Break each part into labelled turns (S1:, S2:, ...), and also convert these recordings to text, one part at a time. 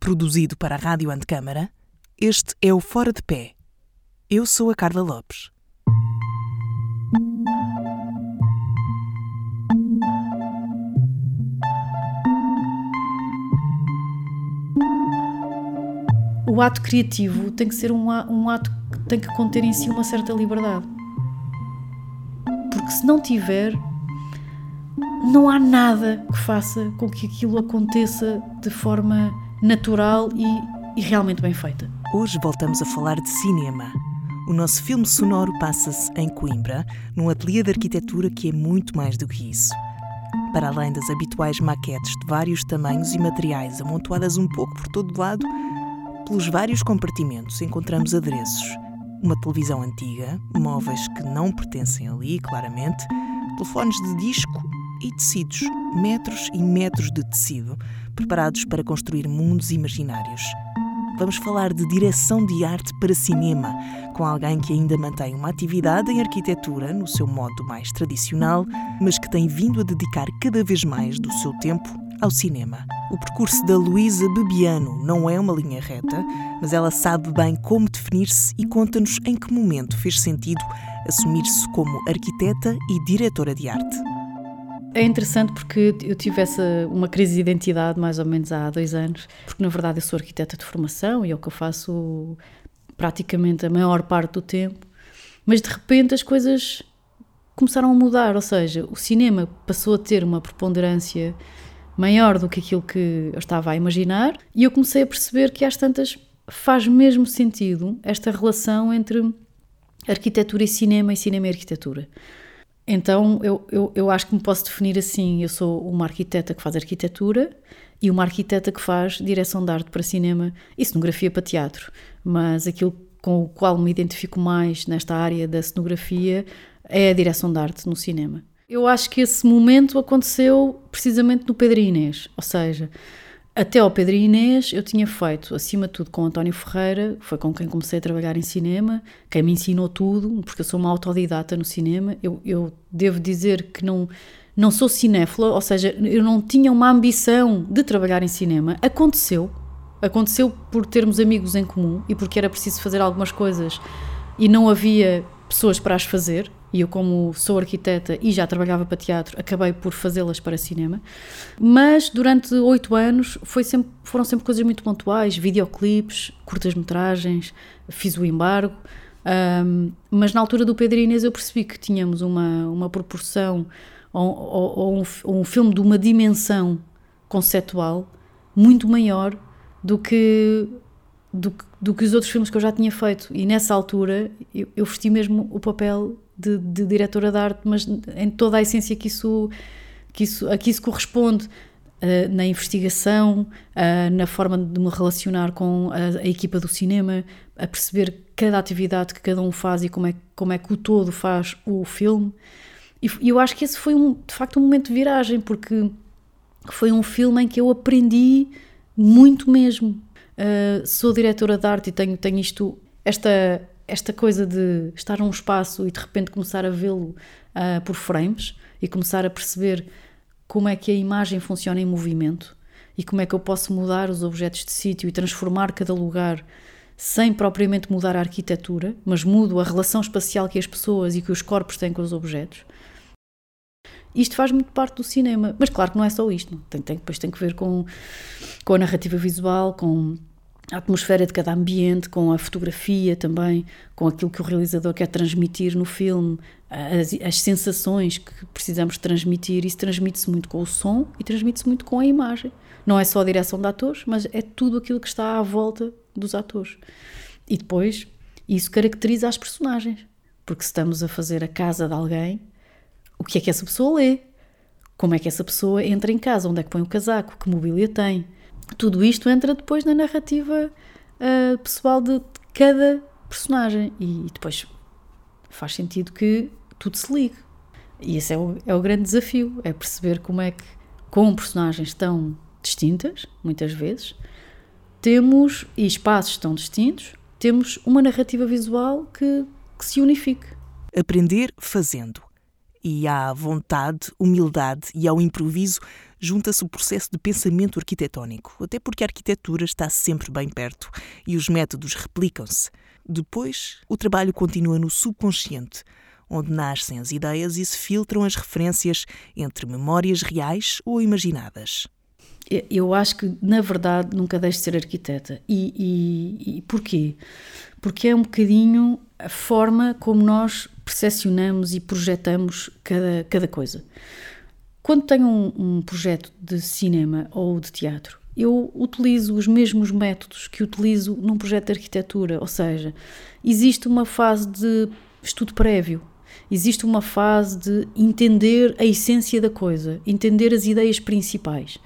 S1: produzido para a Rádio Antecâmara, este é o Fora de Pé. Eu sou a Carla Lopes.
S2: O ato criativo tem que ser um, um ato que tem que conter em si uma certa liberdade. Porque se não tiver, não há nada que faça com que aquilo aconteça de forma natural e, e realmente bem feita.
S1: Hoje voltamos a falar de cinema. O nosso filme sonoro passa-se em Coimbra, num ateliê de arquitetura que é muito mais do que isso. Para além das habituais maquetes de vários tamanhos e materiais amontoadas um pouco por todo lado, pelos vários compartimentos encontramos adereços. Uma televisão antiga, móveis que não pertencem ali, claramente, telefones de disco e tecidos, metros e metros de tecido, preparados para construir mundos imaginários. Vamos falar de direção de arte para cinema, com alguém que ainda mantém uma atividade em arquitetura no seu modo mais tradicional, mas que tem vindo a dedicar cada vez mais do seu tempo ao cinema. O percurso da Luísa Bebiano não é uma linha reta, mas ela sabe bem como definir-se e conta-nos em que momento fez sentido assumir-se como arquiteta e diretora de arte.
S2: É interessante porque eu tive essa, uma crise de identidade mais ou menos há dois anos, porque na verdade eu sou arquiteta de formação e é o que eu faço praticamente a maior parte do tempo, mas de repente as coisas começaram a mudar, ou seja, o cinema passou a ter uma preponderância maior do que aquilo que eu estava a imaginar e eu comecei a perceber que às tantas faz mesmo sentido esta relação entre arquitetura e cinema e cinema e arquitetura. Então eu, eu, eu acho que me posso definir assim: eu sou uma arquiteta que faz arquitetura e uma arquiteta que faz direção de arte para cinema e cenografia para teatro. Mas aquilo com o qual me identifico mais nesta área da cenografia é a direção de arte no cinema. Eu acho que esse momento aconteceu precisamente no Pedro Inês, ou seja, até ao Pedro Inês eu tinha feito, acima de tudo, com António Ferreira, foi com quem comecei a trabalhar em cinema, quem me ensinou tudo, porque eu sou uma autodidata no cinema. Eu, eu devo dizer que não, não sou cinéfila, ou seja, eu não tinha uma ambição de trabalhar em cinema. Aconteceu, aconteceu por termos amigos em comum e porque era preciso fazer algumas coisas e não havia pessoas para as fazer e eu, como sou arquiteta e já trabalhava para teatro, acabei por fazê-las para cinema. Mas durante oito anos foi sempre, foram sempre coisas muito pontuais: videoclipes, curtas-metragens, fiz o embargo. Um, mas na altura do Pedro Inês eu percebi que tínhamos uma, uma proporção ou, ou, ou, um, um filme de uma dimensão conceptual muito maior do que do, do, que os outros filmes que eu já tinha feito. E nessa altura eu, eu vesti mesmo o papel de, de, diretora de arte, mas em toda a essência que isso, que isso, a que isso corresponde. Uh, na investigação, uh, na forma de me relacionar com a, a, equipa do cinema, a perceber cada atividade que cada um faz e como é, como é que o todo faz o filme. E, e eu acho que esse foi um, de facto um momento de viragem, porque foi um filme em que eu aprendi muito mesmo. Uh, sou diretora de arte e tenho, tenho isto, esta esta coisa de estar num espaço e de repente começar a vê-lo uh, por frames e começar a perceber como é que a imagem funciona em movimento e como é que eu posso mudar os objetos de sítio e transformar cada lugar sem propriamente mudar a arquitetura, mas mudo a relação espacial que as pessoas e que os corpos têm com os objetos. Isto faz muito parte do cinema, mas claro que não é só isto, tem, tem, depois tem que ver com, com a narrativa visual, com a atmosfera de cada ambiente, com a fotografia também, com aquilo que o realizador quer transmitir no filme, as, as sensações que precisamos transmitir. Isso transmite-se muito com o som e transmite-se muito com a imagem. Não é só a direção de atores, mas é tudo aquilo que está à volta dos atores. E depois, isso caracteriza as personagens, porque se estamos a fazer a casa de alguém, o que é que essa pessoa lê? Como é que essa pessoa entra em casa? Onde é que põe o casaco? Que mobília tem? Tudo isto entra depois na narrativa uh, pessoal de cada personagem e depois faz sentido que tudo se ligue. E esse é o, é o grande desafio, é perceber como é que, com personagens tão distintas, muitas vezes, temos, e espaços tão distintos, temos uma narrativa visual que, que se unifique.
S1: Aprender fazendo. E à vontade, humildade e ao improviso junta-se o processo de pensamento arquitetónico, até porque a arquitetura está sempre bem perto e os métodos replicam-se. Depois, o trabalho continua no subconsciente, onde nascem as ideias e se filtram as referências entre memórias reais ou imaginadas.
S2: Eu acho que, na verdade, nunca deixo de ser arquiteta. E, e, e porquê? Porque é um bocadinho a forma como nós percepcionamos e projetamos cada, cada coisa. Quando tenho um, um projeto de cinema ou de teatro, eu utilizo os mesmos métodos que utilizo num projeto de arquitetura, ou seja, existe uma fase de estudo prévio, existe uma fase de entender a essência da coisa, entender as ideias principais.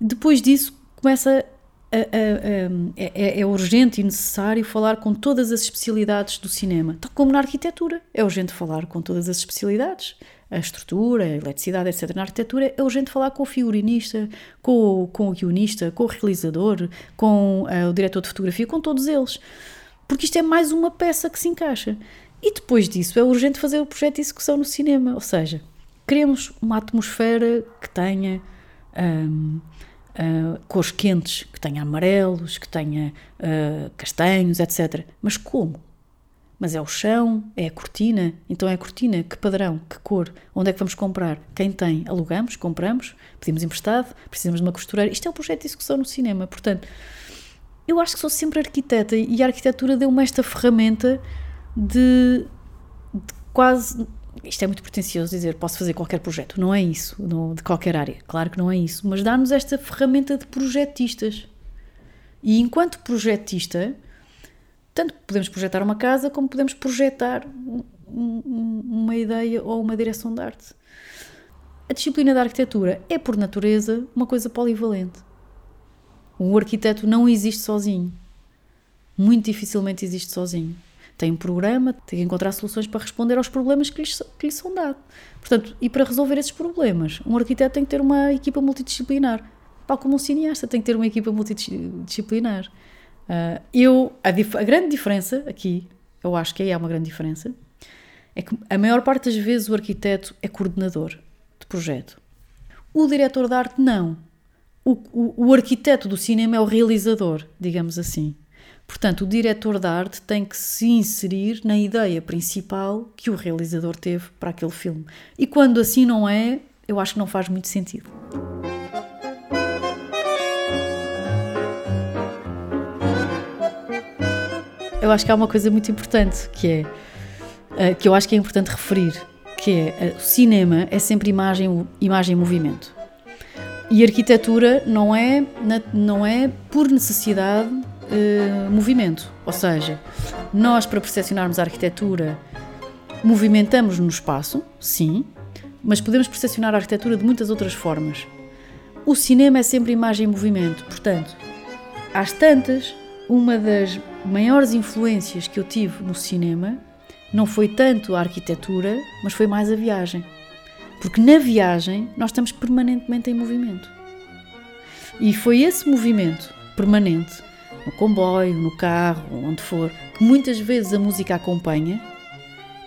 S2: Depois disso, começa é, é, urgente e necessário falar com todas as especialidades do cinema, tal como na arquitetura. É urgente falar com todas as especialidades a estrutura, a eletricidade, etc. Na arquitetura é urgente falar com o figurinista, com o, com o guionista, com o realizador, com uh, o diretor de fotografia, com todos eles. Porque isto é mais uma peça que se encaixa. E depois disso é urgente fazer o projeto de execução no cinema, ou seja, queremos uma atmosfera que tenha um, uh, cores quentes, que tenha amarelos, que tenha uh, castanhos, etc. Mas como? Mas é o chão, é a cortina. Então é a cortina, que padrão, que cor, onde é que vamos comprar? Quem tem? Alugamos, compramos, pedimos emprestado, precisamos de uma costureira. Isto é um projeto de execução no cinema. Portanto, eu acho que sou sempre arquiteta e a arquitetura deu-me esta ferramenta de, de, quase. Isto é muito pretencioso dizer, posso fazer qualquer projeto. Não é isso, não, de qualquer área. Claro que não é isso. Mas dá-nos esta ferramenta de projetistas. E enquanto projetista tanto podemos projetar uma casa como podemos projetar um, uma ideia ou uma direção de arte. A disciplina da arquitetura é, por natureza, uma coisa polivalente. O arquiteto não existe sozinho. Muito dificilmente existe sozinho. Tem um programa, tem que encontrar soluções para responder aos problemas que lhe, que lhe são dados. Portanto, e para resolver esses problemas, um arquiteto tem que ter uma equipa multidisciplinar. Tal como um cineasta tem que ter uma equipa multidisciplinar. Uh, eu, a, a, grande diferença aqui, eu acho que aí há uma grande diferença, é que a maior parte das vezes o arquiteto é coordenador de projeto. O diretor de arte não. O, o, o arquiteto do cinema é o realizador, digamos assim. Portanto, o diretor de arte tem que se inserir na ideia principal que o realizador teve para aquele filme. E quando assim não é, eu acho que não faz muito sentido. eu acho que há uma coisa muito importante que é uh, que eu acho que é importante referir, que é uh, o cinema é sempre imagem, imagem e movimento. E arquitetura não é, não é por necessidade uh, movimento. Ou seja, nós para percepcionarmos a arquitetura movimentamos no espaço, sim, mas podemos percepcionar a arquitetura de muitas outras formas. O cinema é sempre imagem e movimento, portanto, às tantas, uma das maiores influências que eu tive no cinema não foi tanto a arquitetura, mas foi mais a viagem. Porque na viagem nós estamos permanentemente em movimento. E foi esse movimento permanente, no comboio, no carro, onde for, que muitas vezes a música acompanha,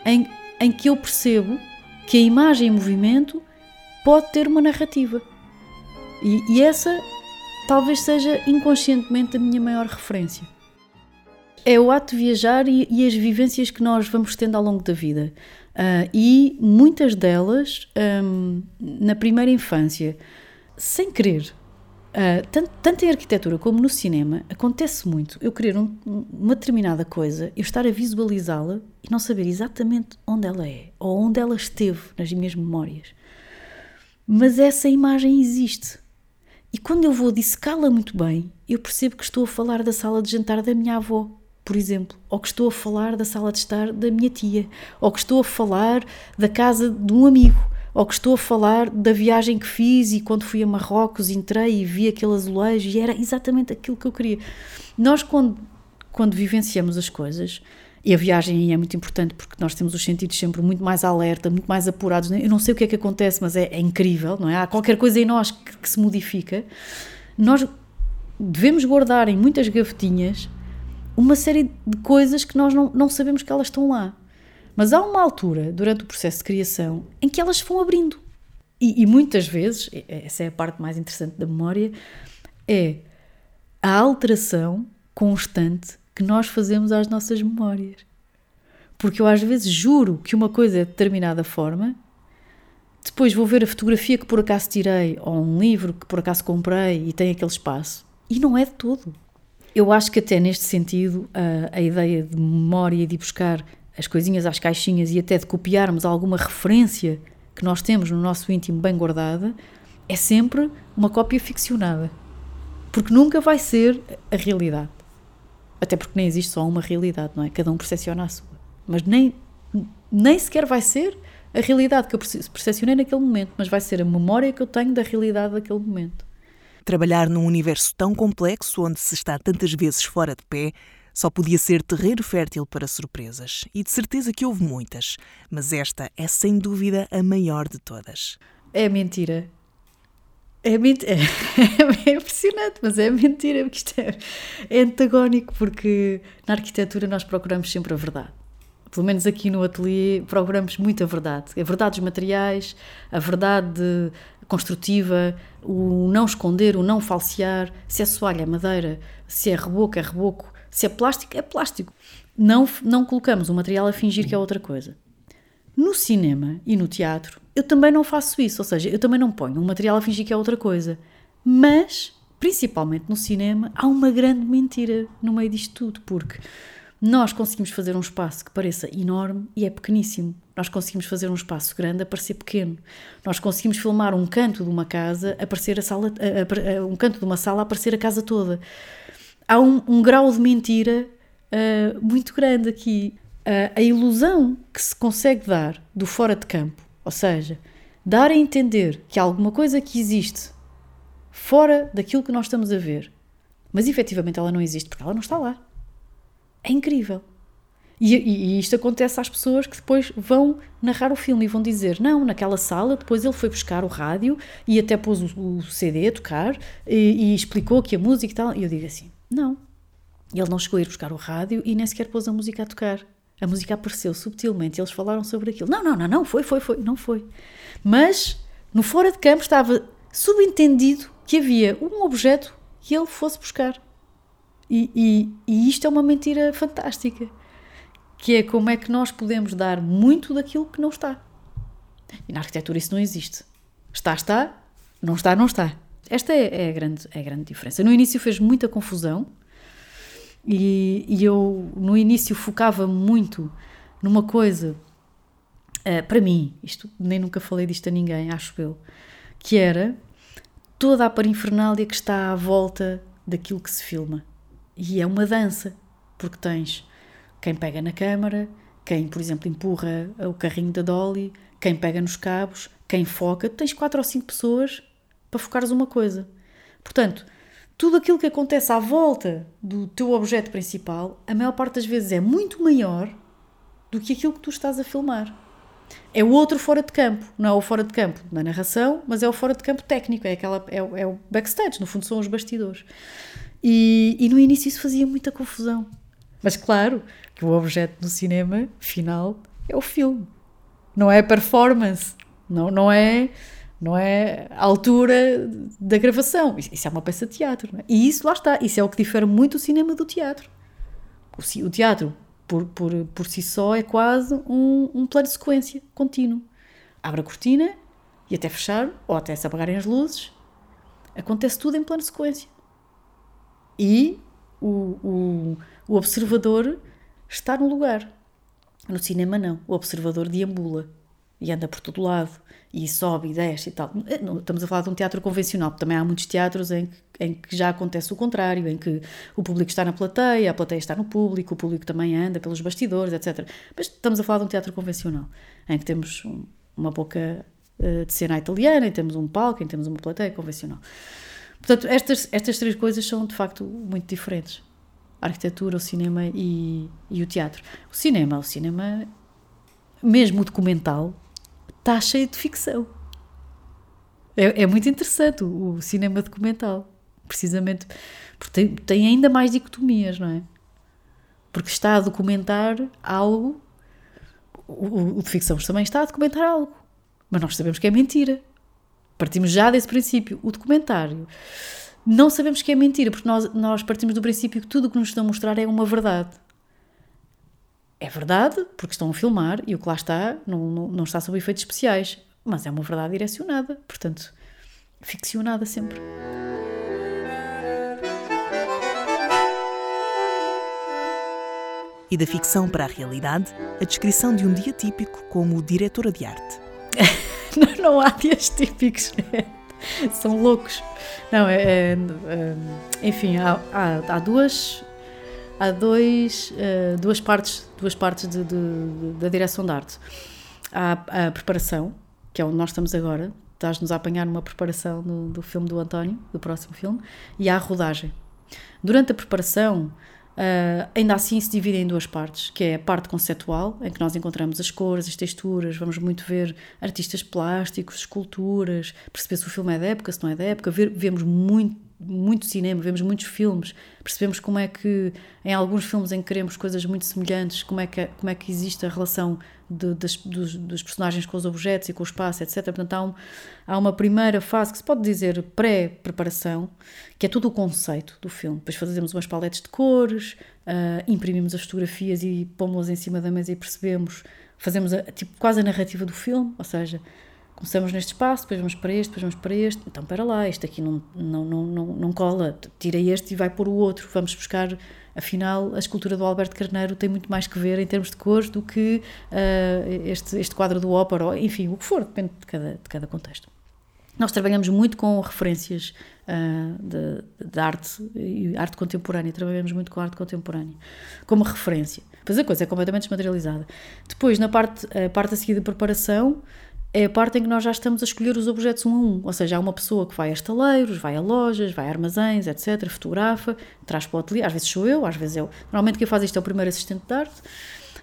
S2: em, em que eu percebo que a imagem em movimento pode ter uma narrativa. E, e essa talvez seja inconscientemente a minha maior referência. É o ato de viajar e, e as vivências que nós vamos tendo ao longo da vida. Uh, e muitas delas um, na primeira infância, sem querer. Uh, tanto, tanto, em arquitetura como no cinema, acontece muito eu querer um, uma determinada coisa, eu estar a visualizá-la e não saber exatamente onde ela é ou onde ela esteve nas minhas memórias. Mas essa imagem existe. E quando eu vou dissecá-la muito bem, eu percebo que estou a falar da sala de jantar da minha avó, por exemplo, ou que estou a falar da sala de estar da minha tia, ou que estou a falar da casa de um amigo, ou que estou a falar da viagem que fiz e quando fui a Marrocos entrei e vi aquele azulejo e era exatamente aquilo que eu queria. Nós, quando, quando vivenciamos as coisas, e a viagem é muito importante porque nós temos os sentidos sempre muito mais alerta, muito mais apurados. Eu não sei o que é que acontece, mas é, é incrível, não é? Há qualquer coisa em nós que, que, se modifica. Nós devemos guardar em muitas gavetinhas uma série de coisas que nós não, não sabemos que elas estão lá. Mas há uma altura, durante o processo de criação, em que elas vão abrindo. E, e muitas vezes, essa é a parte mais interessante da memória, é a alteração constante que nós fazemos às nossas memórias. Porque eu às vezes juro que uma coisa é de determinada forma, depois vou ver a fotografia que por acaso tirei, ou um livro que por acaso comprei e tem aquele espaço, e não é de todo. Eu acho que até neste sentido a, a ideia de memória e de buscar as coisinhas às caixinhas e até de copiarmos alguma referência que nós temos no nosso íntimo bem guardada é sempre uma cópia ficcionada. Porque nunca vai ser a realidade. Até porque nem existe só uma realidade, não é? Cada um percepciona a sua. Mas nem, nem sequer vai ser a realidade que eu percepcionei naquele momento, mas vai ser a memória que eu tenho da realidade daquele momento.
S1: Trabalhar num universo tão complexo, onde se está tantas vezes fora de pé, só podia ser terreno fértil para surpresas. E de certeza que houve muitas, mas esta é sem dúvida a maior de todas.
S2: É mentira. É, ment... é, é impressionante, mas é mentira, porque isto é, é antagónico, porque na arquitetura nós procuramos sempre a verdade pelo menos aqui no ateliê, procuramos muito a verdade. A verdade dos materiais, a verdade construtiva, o não esconder, o não falsear, se é soalha, é madeira, se é reboco, é reboco, se é plástico, é plástico. Não, não colocamos o material a fingir que é outra coisa. No cinema e no teatro, eu também não faço isso, ou seja, eu também não ponho um material a fingir que é outra coisa. Mas, principalmente no cinema, há uma grande mentira no meio disto tudo, porque nós conseguimos fazer um espaço que pareça enorme e é pequeníssimo. Nós conseguimos fazer um espaço grande a parecer pequeno. Nós conseguimos filmar um canto de uma casa a parecer a sala, a, a, um canto de uma sala a parecer a casa toda. Há um, um grau de mentira uh, muito grande aqui. Uh, a ilusão que se consegue dar do fora de campo, ou seja, dar a entender que há alguma coisa que existe fora daquilo que nós estamos a ver, mas efetivamente ela não existe porque ela não está lá. É incrível. E, e, isto acontece às pessoas que depois vão narrar o filme e vão dizer: não, naquela sala, depois ele foi buscar o rádio e até pôs o, o CD a tocar e, e, explicou que a música e tal. E eu digo assim: não. Ele não chegou a ir buscar o rádio e nem sequer pôs a música a tocar. A música apareceu subtilmente, eles falaram sobre aquilo. Não, não, não, não, foi, foi, foi, não foi. Mas no fora de campo estava subentendido que havia um objeto que ele fosse buscar. E, e, e isto é uma mentira fantástica, que é como é que nós podemos dar muito daquilo que não está. E na arquitetura isso não existe. Está, está, não está, não está. Esta é, é, a, grande, é a grande diferença. No início fez muita confusão e, e eu, no início, focava muito numa coisa, uh, para mim, isto nem nunca falei disto a ninguém, acho eu, que era toda a parafernália que está à volta daquilo que se filma. E é uma dança, porque tens quem pega na câmara, quem, por exemplo, empurra o carrinho da Dolly, quem pega nos cabos, quem foca. Tens quatro ou cinco pessoas para focares uma coisa. Portanto, tudo aquilo que acontece à volta do teu objeto principal, a maior parte das vezes é muito maior do que aquilo que tu estás a filmar. É o outro fora de campo, não é o fora de campo na narração, mas é o fora de campo técnico, é, aquela, é, é o backstage, no fundo são os bastidores. E, e no início isso fazia muita confusão. Mas claro que o objeto do cinema final é o filme, não é a performance, não, não é não é a altura da gravação. Isso é uma peça de teatro. É? E isso lá está. Isso é o que difere muito o cinema do teatro. O, teatro, por, por, por si só, é quase um, um plano de sequência contínuo. Abre a cortina e até fechar, ou até se apagarem as luzes, acontece tudo em plano de sequência e o, o, o observador está no lugar. No cinema, não. O observador deambula e anda por todo lado e sobe e desce e tal. Eh, estamos a falar de um teatro convencional, porque também há muitos teatros em que, em que já acontece o contrário, em que o público está na plateia, a plateia está no público, o público também anda pelos bastidores, etc. Mas estamos a falar de um teatro convencional, em que temos uma boca uh, de cena italiana, em temos um palco, em temos uma plateia convencional. Portanto, estas, estas três coisas são de facto muito diferentes. A arquitetura, o cinema e, e o teatro. O cinema, o cinema, mesmo o documental, está cheio de ficção. É, é muito interessante o, o, cinema documental, precisamente porque tem, tem ainda mais dicotomias, não é? Porque está a documentar algo, o, o, de ficção também está a documentar algo, mas nós sabemos que é mentira Partimos já desse princípio. O documentário não sabemos que é mentira, porque nós, nós partimos do princípio que tudo o que nos estão a mostrar é uma verdade. É verdade, porque estão a filmar e o que lá está não, não, não está sob efeitos especiais, mas é uma verdade direcionada, portanto, ficcionada sempre.
S1: E da ficção para a realidade, a descrição de um dia típico como diretora de arte.
S2: não, não há dias típicos. São loucos. Não, é, é, é enfim, há, há, há, duas há dois, uh, duas partes, duas partes de, de, de, da direção de arte. Há a preparação, que é onde nós estamos agora, estás-nos a apanhar numa preparação do, do filme do António, do próximo filme, e há a rodagem. Durante a preparação, Uh, ainda assim se divide em duas partes, que é a parte conceptual, em que nós encontramos as cores, as texturas, vamos muito ver artistas plásticos, esculturas, perceber se o filme é da época, se não é da época, ver, vemos muito, muito cinema, vemos muitos filmes, percebemos como é que em alguns filmes em que queremos coisas muito semelhantes, como é que, como é que existe a relação de, das, dos, dos, personagens com os objetos e com o espaço, etc. Portanto, há, um, há uma primeira fase que se pode dizer pré-preparação, que é todo o conceito do filme. Depois fazemos umas paletes de cores, uh, imprimimos as fotografias e pomos-las em cima da mesa e percebemos, fazemos a, tipo, quase a narrativa do filme, ou seja, começamos neste espaço, depois vamos para este, depois vamos para este, então para lá, este aqui não, não, não, não, não cola, tira este e vai pôr o outro, vamos buscar afinal a escultura do Alberto Carneiro tem muito mais que ver em termos de cores do que uh, este, este quadro do ópera, ou, enfim, o que for, depende de cada, de cada contexto. Nós trabalhamos muito com referências uh, arte e arte contemporânea, trabalhamos muito com arte contemporânea como referência. Pois a coisa é completamente desmaterializada. Depois, na parte, a parte a seguir de preparação, é a parte em que nós já estamos a escolher os objetos um a um. Ou seja, há uma pessoa que vai a estaleiros, vai a lojas, vai a armazéns, etc., fotografa, traz para o ateliê. Às vezes sou eu, às vezes eu. Normalmente quem faz isto é o primeiro assistente de arte.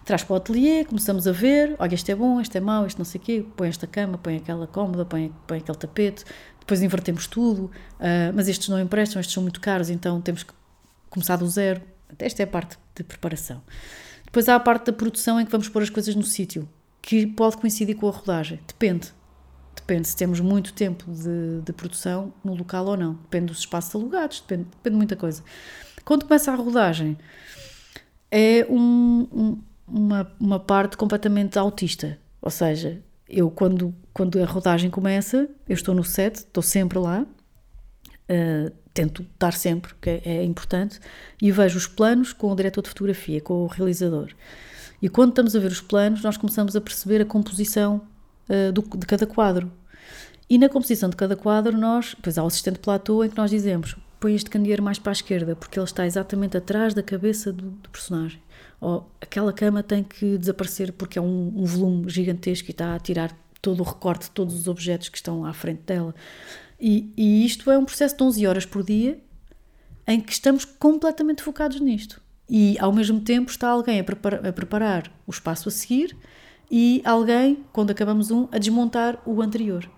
S2: Traz para o ateliê, começamos a ver, olha, este é bom, este é mau, este não sei o quê, põe esta cama, põe aquela cómoda, põe, põe aquele tapete, depois invertemos tudo, uh, mas estes não emprestam, estes são muito caros, então temos que começar do zero. Esta é a parte de preparação. Depois há a parte da produção em que vamos pôr as coisas no sítio que pode coincidir com a rodagem. Depende. Depende se temos muito tempo de, de produção no local ou não. Depende dos espaços alugados, depende, depende de muita coisa. Quando começa a rodagem, é um, um, uma, uma parte completamente autista. Ou seja, eu quando, quando a rodagem começa, eu estou no set, estou sempre lá, uh, tento estar sempre, que é, é importante, e vejo os planos com o diretor de fotografia, com o realizador. E quando estamos a ver os planos, nós começamos a perceber a composição uh, do, de cada quadro. E na composição de cada quadro, nós, pois há o assistente platô em que nós dizemos: põe este candeeiro mais para a esquerda, porque ele está exatamente atrás da cabeça do, do personagem. Ou aquela cama tem que desaparecer porque é um, um volume gigantesco e está a tirar todo o recorte de todos os objetos que estão à frente dela. E, e, isto é um processo de 11 horas por dia em que estamos completamente focados nisto e ao mesmo tempo está alguém a, a preparar o espaço a seguir e alguém, quando acabamos um, a desmontar o anterior.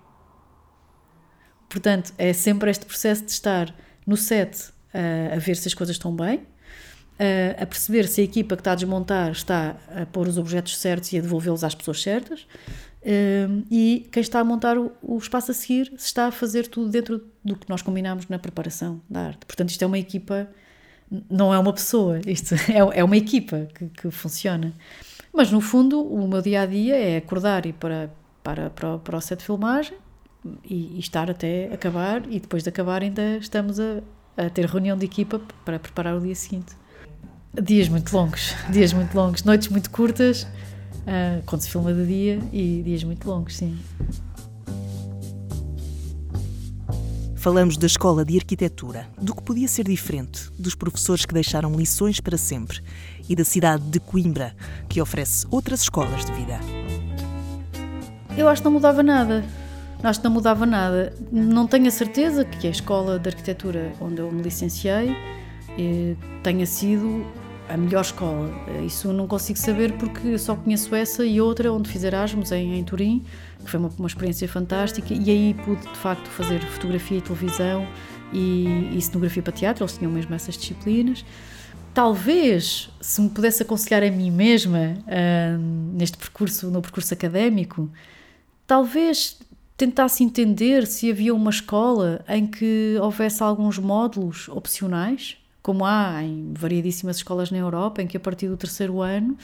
S2: Portanto, é sempre este processo de estar no set uh, a ver se as coisas estão bem, uh, a perceber se a equipa que está a desmontar está a pôr os objetos certos e a devolvê-los às pessoas certas, uh, e quem está a montar o, o, espaço a seguir se está a fazer tudo dentro do que nós combinamos na preparação da arte. Portanto, isto é uma equipa não é uma pessoa, isto é, é uma equipa que, que, funciona. Mas no fundo, o meu dia a dia é acordar e ir para, para, para, para o set de filmagem e, e, estar até acabar, e depois de acabar, ainda estamos a, a ter reunião de equipa para preparar o dia seguinte. Dias muito longos, dias muito longos, noites muito curtas, uh, quando se filma de dia, e dias muito longos, sim.
S1: Falamos da escola de arquitetura, do que podia ser diferente, dos professores que deixaram lições para sempre e da cidade de Coimbra, que oferece outras escolas de vida.
S2: Eu acho que não mudava nada. Acho que não mudava nada. Não tenho a certeza que a escola de arquitetura onde eu me licenciei eh, tenha sido a melhor escola. Isso não consigo saber porque só conheço essa e outra onde fiz Erasmus, em, em Turim, que foi uma, uma experiência fantástica, e aí pude de facto fazer fotografia e televisão e, e cenografia para teatro, eles tinham mesmo essas disciplinas. Talvez, se me pudesse aconselhar a mim mesma uh, neste percurso, no percurso académico, talvez tentasse entender se havia uma escola em que houvesse alguns módulos opcionais, como há em variedíssimas escolas na Europa, em que a partir do terceiro ano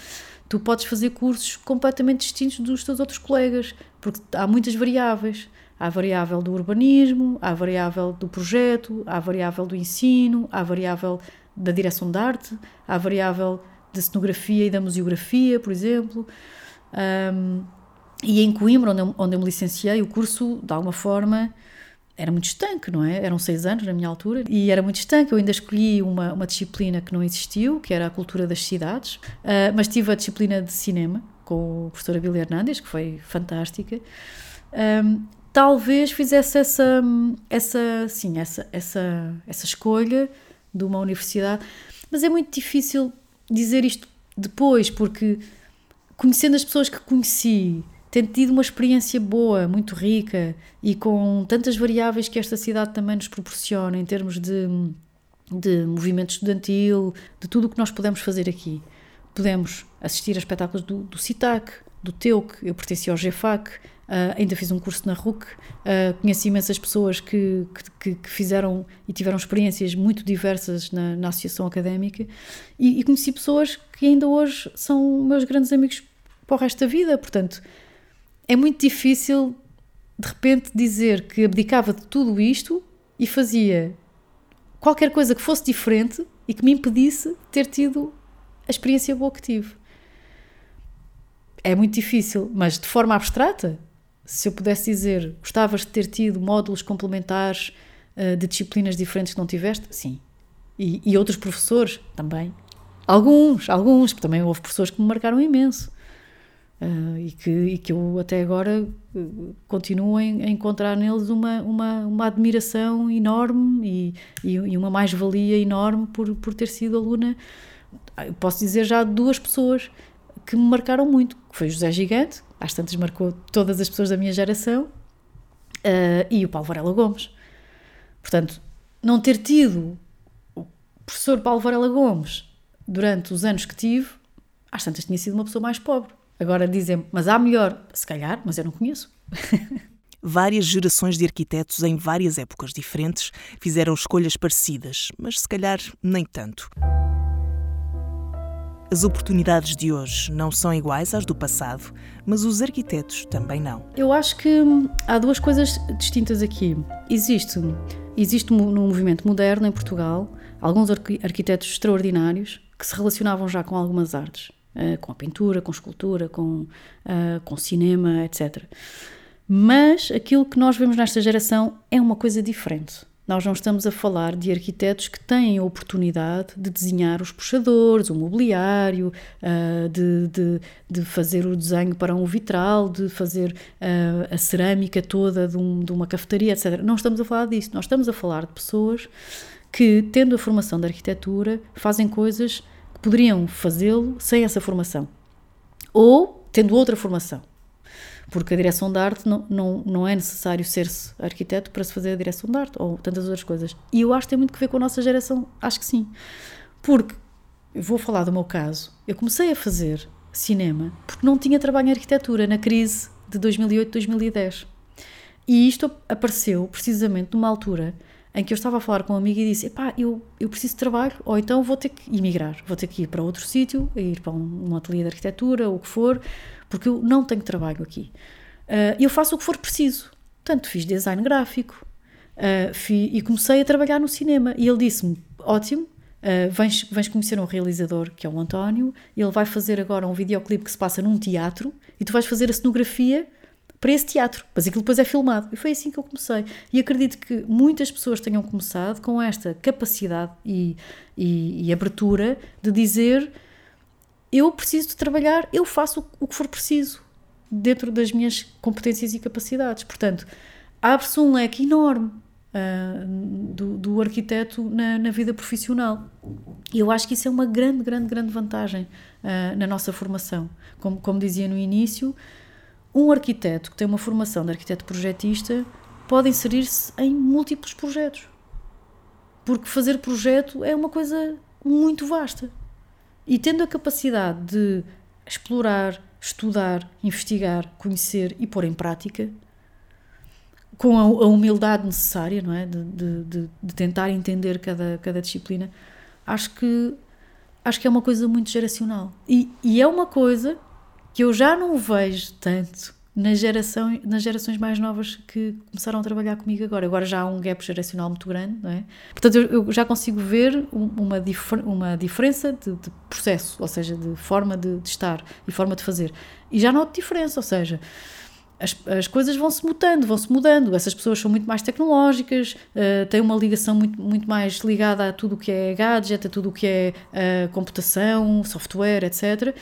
S2: tu podes fazer cursos completamente distintos dos teus outros colegas, porque há muitas variáveis. Há a variável do urbanismo, há a variável do projeto, há a variável do ensino, há a variável da direção de arte, há a variável da cenografia e da museografia, por exemplo. Um, e em Coimbra, onde eu, onde eu me licenciei, o curso, de alguma forma, era muito estanque, não é? Eram seis anos na minha altura e era muito estanque. Eu ainda escolhi uma, uma disciplina que não existiu, que era a cultura das cidades, uh, mas tive a disciplina de cinema com o professor Abílio Hernandes, que foi fantástica. Um, talvez fizesse essa, essa, sim, essa, essa, essa escolha de uma universidade, mas é muito difícil dizer isto depois, porque conhecendo as pessoas que conheci, tendo tido uma experiência boa, muito rica e com tantas variáveis que esta cidade também nos proporciona em termos de, de movimento estudantil, de tudo o que nós podemos fazer aqui. Podemos assistir a espetáculos do, do CITAC, do TEUC, eu pertenci ao GFAC, Uh, ainda fiz um curso na RUC, uh, conheci imensas pessoas que, que, que, fizeram e tiveram experiências muito diversas na, na associação académica e, e, conheci pessoas que ainda hoje são meus grandes amigos para o resto da vida. Portanto, é muito difícil de repente dizer que abdicava de tudo isto e fazia qualquer coisa que fosse diferente e que me impedisse ter tido a experiência boa que tive. É muito difícil, mas de forma abstrata, se eu pudesse dizer, gostavas de ter tido módulos complementares uh, de disciplinas diferentes que não tiveste? Sim. E, e, outros professores? Também. Alguns, alguns, porque também houve professores que me marcaram imenso. Uh, e, que, e que eu até agora uh, continuo a encontrar neles uma, uma, uma admiração enorme e, e, uma mais-valia enorme por, por ter sido aluna. Eu posso dizer já duas pessoas que me marcaram muito, que foi José Gigante, às tantas marcou todas as pessoas da minha geração, uh, e o Paulo Varela Gomes. Portanto, não ter tido o professor Paulo Varela Gomes durante os anos que tive, às tantas tinha sido uma pessoa mais pobre. Agora dizem mas há melhor, se calhar, mas eu não conheço.
S1: Várias gerações de arquitetos em várias épocas diferentes fizeram escolhas parecidas, mas se calhar nem tanto. As oportunidades de hoje não são iguais às do passado, mas os arquitetos também não.
S2: Eu acho que hum, há duas coisas distintas aqui. Existe, existe no movimento moderno em Portugal alguns arquitetos extraordinários que se relacionavam já com algumas artes, eh, com a pintura, com a escultura, com, uh, com cinema, etc. Mas aquilo que nós vemos nesta geração é uma coisa diferente. Nós não estamos a falar de arquitetos que têm a oportunidade de desenhar os puxadores, o mobiliário, uh, de, de, de, fazer o desenho para um vitral, de fazer a cerâmica toda de, um, de uma cafetaria, etc. Não estamos a falar disso. Nós estamos a falar de pessoas que, tendo a formação de arquitetura, fazem coisas poderiam fazê-lo sem essa formação. Ou tendo outra formação porque a direção de arte não, não, não é necessário ser-se arquiteto para se fazer a direção de arte, ou tantas outras coisas. E eu acho que tem muito que ver com a nossa geração, acho que sim. Porque, vou falar do meu caso, eu comecei a fazer cinema porque não tinha trabalho em arquitetura na crise de 2008-2010. E isto apareceu precisamente numa altura em que eu estava a falar com um amigo e disse: Epá, eu, eu preciso de trabalho, ou então vou ter que emigrar, vou ter que ir para outro sítio, ir para um, um ateliê de arquitetura, o que for, porque eu não tenho trabalho aqui. Uh, eu faço o que for preciso. Portanto, fiz design gráfico uh, fi, e comecei a trabalhar no cinema. E ele disse-me: Ótimo, uh, vens, vens conhecer um realizador que é o António, ele vai fazer agora um videoclipe que se passa num teatro e tu vais fazer a cenografia para esse teatro, mas aquilo depois é filmado. E foi assim que eu comecei. E acredito que muitas pessoas tenham começado com esta capacidade e, e, e abertura de dizer eu preciso de trabalhar, eu faço o que for preciso dentro das minhas competências e capacidades. Portanto, abre-se um leque enorme uh, do, do, arquiteto na, na, vida profissional. E eu acho que isso é uma grande, grande, grande vantagem uh, na nossa formação. Como, como dizia no início, um arquiteto que tem uma formação de arquiteto projetista pode inserir-se em múltiplos projetos. Porque fazer projeto é uma coisa muito vasta. E tendo a capacidade de explorar, estudar, investigar, conhecer e pôr em prática, com a, humildade necessária, não é? De, de, de, de, tentar entender cada, cada disciplina, acho que, acho que é uma coisa muito geracional. E, e é uma coisa que eu já não vejo tanto nas, geração, nas gerações mais novas que começaram a trabalhar comigo agora. Agora já há um gap geracional muito grande, não é? Portanto, eu, eu já consigo ver uma, difer, uma diferença de, de, processo, ou seja, de forma de, de, estar e forma de fazer. E já noto diferença, ou seja, as, as coisas vão-se mudando, vão-se mudando. Essas pessoas são muito mais tecnológicas, uh, têm uma ligação muito, muito mais ligada a tudo o que é gadget, a tudo o que é uh, computação, software, etc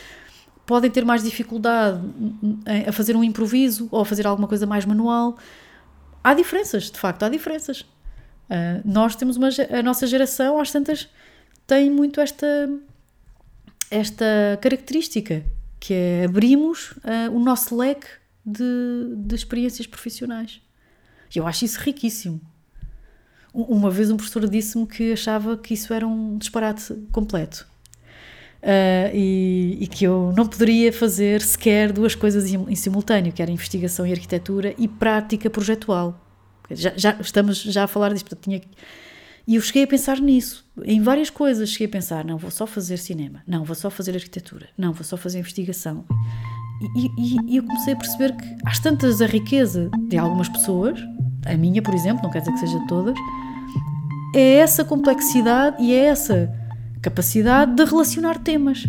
S2: podem ter mais dificuldade a fazer um improviso ou a fazer alguma coisa mais manual. Há diferenças, de facto, há diferenças. Uh, nós temos uma, a nossa geração, às tantas, tem muito esta, esta característica, que é abrimos uh, o nosso leque de, de experiências profissionais. E eu acho isso riquíssimo. Uma vez um professor disse-me que achava que isso era um disparate completo Uh, e, e, que eu não poderia fazer sequer duas coisas em, em, simultâneo, que era investigação e arquitetura e prática projetual. Já, já estamos já a falar disso, portanto, tinha e eu cheguei a pensar nisso, em várias coisas. Cheguei a pensar: não, vou só fazer cinema, não, vou só fazer arquitetura, não, vou só fazer investigação. E, e, e eu comecei a perceber que, às tantas, a riqueza de algumas pessoas, a minha, por exemplo, não quer dizer que seja de todas, é essa complexidade e é essa capacidade de relacionar temas.